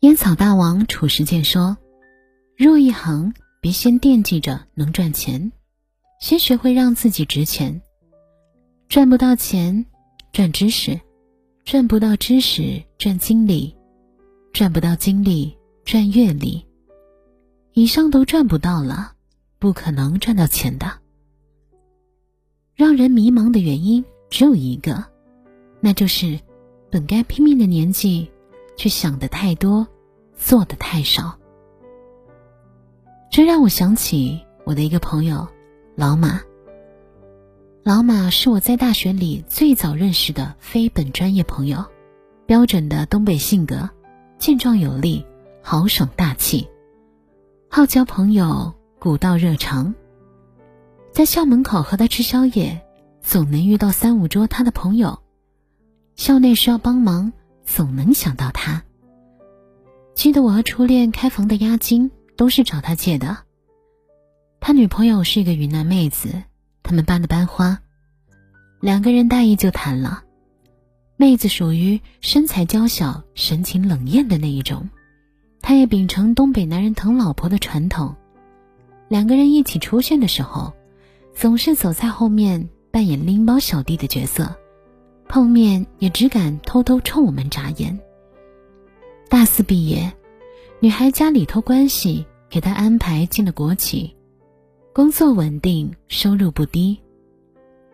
烟草大王褚时健说：“入一行，别先惦记着能赚钱，先学会让自己值钱。赚不到钱，赚知识；赚不到知识，赚经历；赚不到经历，赚阅历。以上都赚不到了，不可能赚到钱的。让人迷茫的原因只有一个，那就是本该拼命的年纪，却想的太多。”做的太少，这让我想起我的一个朋友老马。老马是我在大学里最早认识的非本专业朋友，标准的东北性格，健壮有力，豪爽大气，好交朋友，古道热肠。在校门口和他吃宵夜，总能遇到三五桌他的朋友；校内需要帮忙，总能想到他。记得我和初恋开房的押金都是找他借的。他女朋友是一个云南妹子，他们班的班花，两个人大一就谈了。妹子属于身材娇小、神情冷艳的那一种，他也秉承东北男人疼老婆的传统。两个人一起出现的时候，总是走在后面扮演拎包小弟的角色，碰面也只敢偷偷冲我们眨眼。大四毕业，女孩家里托关系给她安排进了国企，工作稳定，收入不低。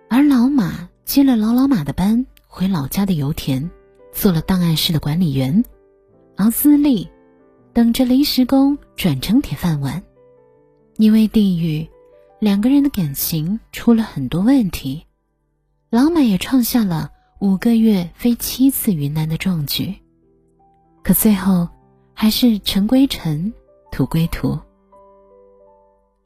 而老马接了老老马的班，回老家的油田做了档案室的管理员，熬资历，等着临时工转成铁饭碗。因为地域，两个人的感情出了很多问题，老马也创下了五个月飞七次云南的壮举。可最后，还是尘归尘，土归土。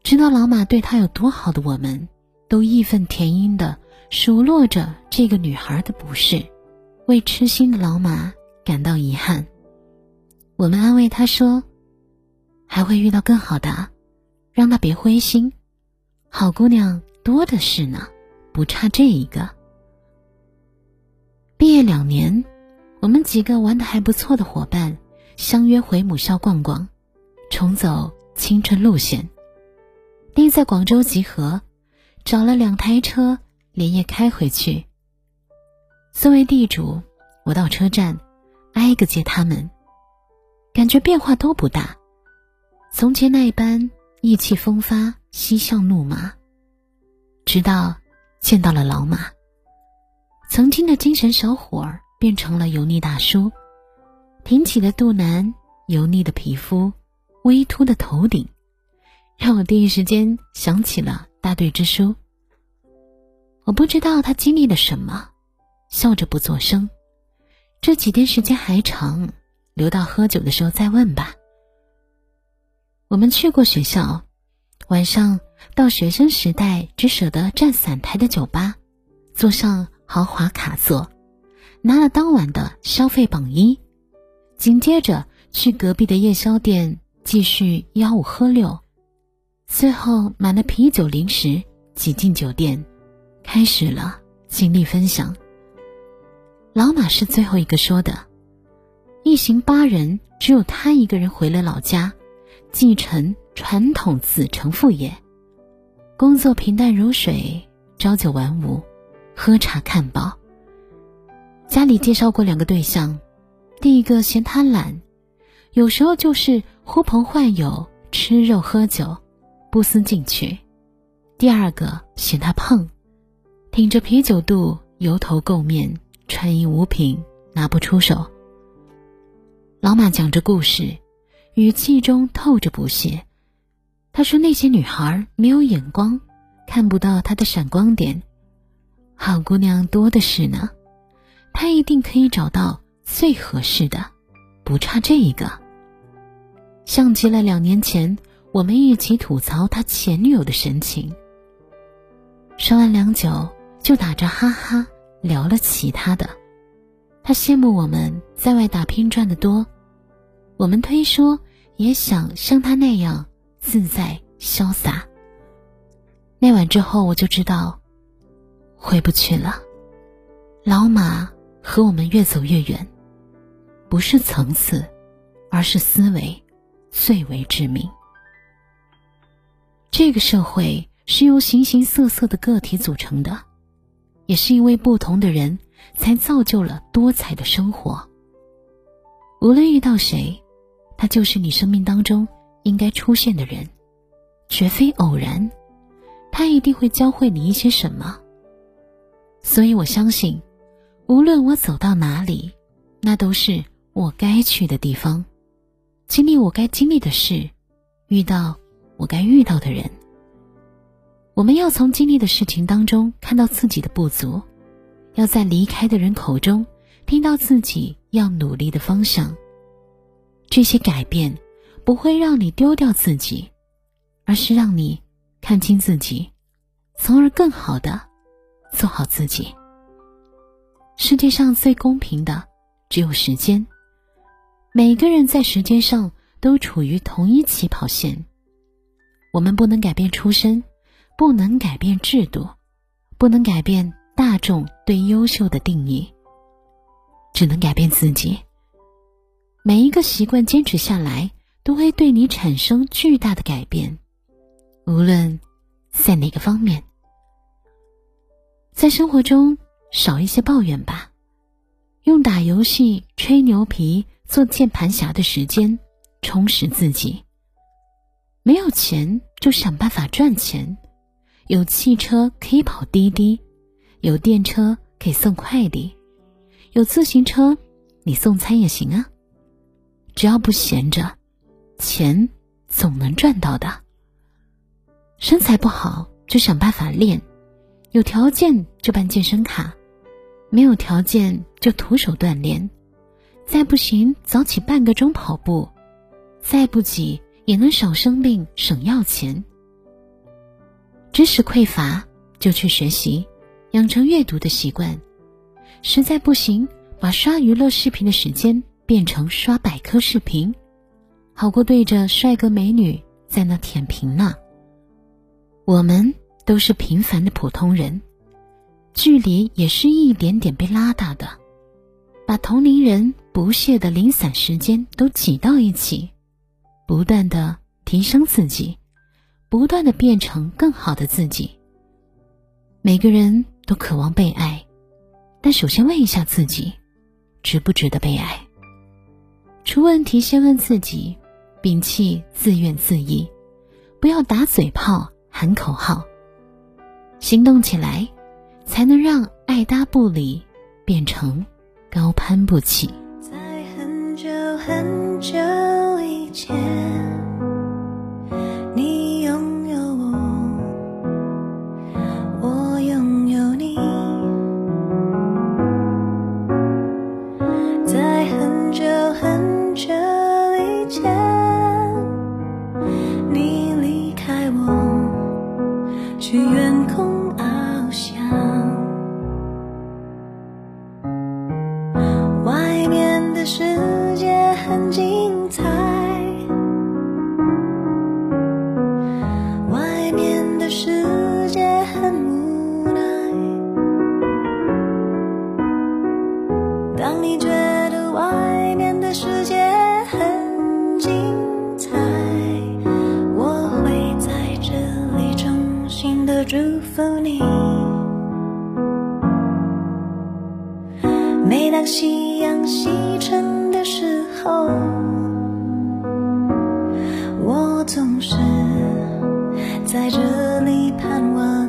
知道老马对他有多好的我们，都义愤填膺的数落着这个女孩的不是，为痴心的老马感到遗憾。我们安慰他说：“还会遇到更好的，让他别灰心，好姑娘多的是呢，不差这一个。”毕业两年。我们几个玩的还不错的伙伴，相约回母校逛逛，重走青春路线。定在广州集合，找了两台车，连夜开回去。作为地主，我到车站，挨个接他们，感觉变化都不大。从前那一般意气风发、嬉笑怒骂，直到见到了老马，曾经的精神小伙儿。变成了油腻大叔，挺起的肚腩，油腻的皮肤，微秃的头顶，让我第一时间想起了大队支书。我不知道他经历了什么，笑着不作声。这几天时间还长，留到喝酒的时候再问吧。我们去过学校，晚上到学生时代只舍得站散台的酒吧，坐上豪华卡座。拿了当晚的消费榜一，紧接着去隔壁的夜宵店继续吆五喝六，最后买了啤酒零食挤进酒店，开始了经历分享。老马是最后一个说的，一行八人只有他一个人回了老家，继承传统子承父业，工作平淡如水，朝九晚五，喝茶看报。家里介绍过两个对象，第一个嫌他懒，有时候就是呼朋唤友吃肉喝酒，不思进取；第二个嫌他胖，挺着啤酒肚，油头垢面，穿衣无品，拿不出手。老马讲着故事，语气中透着不屑。他说：“那些女孩没有眼光，看不到他的闪光点，好姑娘多的是呢。”他一定可以找到最合适的，不差这一个。像极了两年前我们一起吐槽他前女友的神情。说完良久，就打着哈哈聊了其他的。他羡慕我们在外打拼赚得多，我们推说也想像他那样自在潇洒。那晚之后，我就知道，回不去了。老马和我们越走越远，不是层次，而是思维最为致命。这个社会是由形形色色的个体组成的，也是因为不同的人才造就了多彩的生活。无论遇到谁，他就是你生命当中应该出现的人，绝非偶然。他一定会教会你一些什么。所以我相信，无论我走到哪里，那都是我该去的地方，经历我该经历的事，遇到我该遇到的人。我们要从经历的事情当中看到自己的不足，要在离开的人口中听到自己要努力的方向。这些改变不会让你丢掉自己，而是让你看清自己，从而更好的做好自己。世界上最公平的只有时间，每个人在时间上都处于同一起跑线。我们不能改变出身，不能改变制度，不能改变大众对优秀的定义，只能改变自己。每一个习惯坚持下来，都会对你产生巨大的改变，无论在哪个方面。在生活中少一些抱怨吧，用打游戏、吹牛皮、做键盘侠的时间充实自己。没有钱就想办法赚钱，有汽车可以跑滴滴，有电车可以送快递，有自行车你送餐也行啊。只要不闲着，钱总能赚到的。身材不好就想办法练，有条件就办健身卡，没有条件就徒手锻炼。再不行，早起半个钟跑步；再不济，也能少生病、省药钱。知识匮乏就去学习，养成阅读的习惯；实在不行，把刷娱乐视频的时间。变成刷百科视频，好过对着帅哥美女在那舔屏呢。我们都是平凡的普通人，距离也是一点点被拉大的，把同龄人不屑的零散时间都挤到一起，不断的提升自己，不断的变成更好的自己。每个人都渴望被爱，但首先问一下自己，值不值得被爱？出问题先问自己，摒弃自怨自艾，不要打嘴炮喊口号，行动起来，才能让爱搭不理变成高攀不起。在很久很久以前。当夕阳西沉的时候，我总是在这里盼望